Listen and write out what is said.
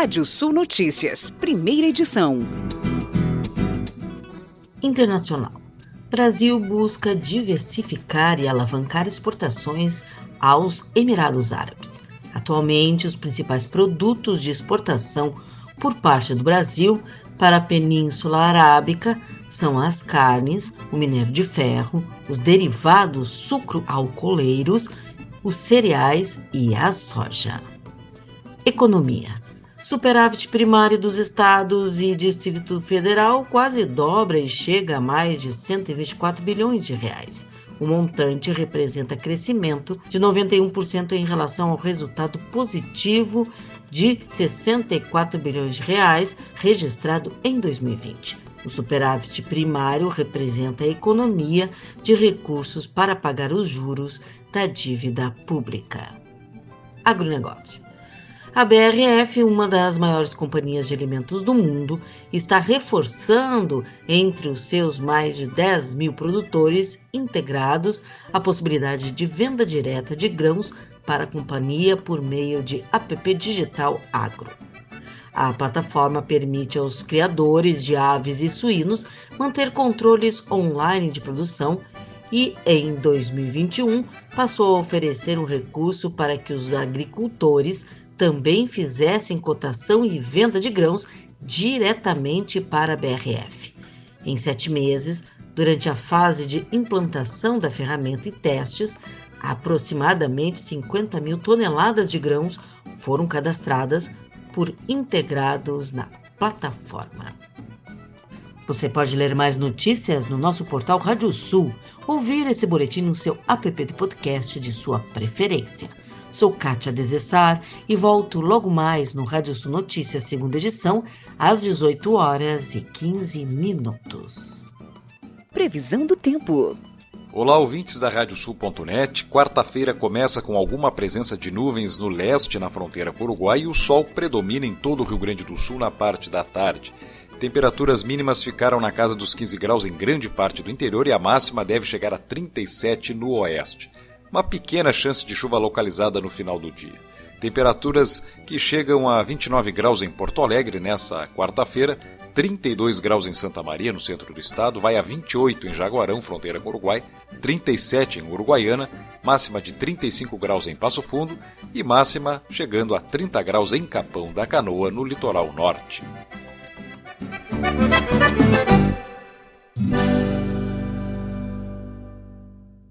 Rádio Sul Notícias, primeira edição. Internacional. Brasil busca diversificar e alavancar exportações aos Emirados Árabes. Atualmente, os principais produtos de exportação por parte do Brasil para a Península Arábica são as carnes, o minério de ferro, os derivados sucro-alcooleiros, os cereais e a soja. Economia. Superávit primário dos estados e Distrito Federal quase dobra e chega a mais de 124 bilhões de reais. O montante representa crescimento de 91% em relação ao resultado positivo de 64 bilhões de reais registrado em 2020. O superávit primário representa a economia de recursos para pagar os juros da dívida pública. Agronegócio. A BRF, uma das maiores companhias de alimentos do mundo, está reforçando entre os seus mais de 10 mil produtores integrados a possibilidade de venda direta de grãos para a companhia por meio de App Digital Agro. A plataforma permite aos criadores de aves e suínos manter controles online de produção e, em 2021, passou a oferecer um recurso para que os agricultores também fizessem cotação e venda de grãos diretamente para a BRF. Em sete meses, durante a fase de implantação da ferramenta e testes, aproximadamente 50 mil toneladas de grãos foram cadastradas por integrados na plataforma. Você pode ler mais notícias no nosso portal Rádio Sul, ouvir esse boletim no seu app de podcast de sua preferência. Sou Kátia Desessar e volto logo mais no Rádio Sul Notícias, segunda edição, às 18 horas e 15 minutos. Previsão do tempo. Olá, ouvintes da Radiosul.net. Quarta-feira começa com alguma presença de nuvens no leste, na fronteira com o Uruguai, e o sol predomina em todo o Rio Grande do Sul na parte da tarde. Temperaturas mínimas ficaram na casa dos 15 graus em grande parte do interior e a máxima deve chegar a 37 no oeste uma pequena chance de chuva localizada no final do dia. Temperaturas que chegam a 29 graus em Porto Alegre nessa quarta-feira, 32 graus em Santa Maria, no centro do estado, vai a 28 em Jaguarão, fronteira com o Uruguai, 37 em Uruguaiana, máxima de 35 graus em Passo Fundo e máxima chegando a 30 graus em Capão da Canoa, no litoral norte.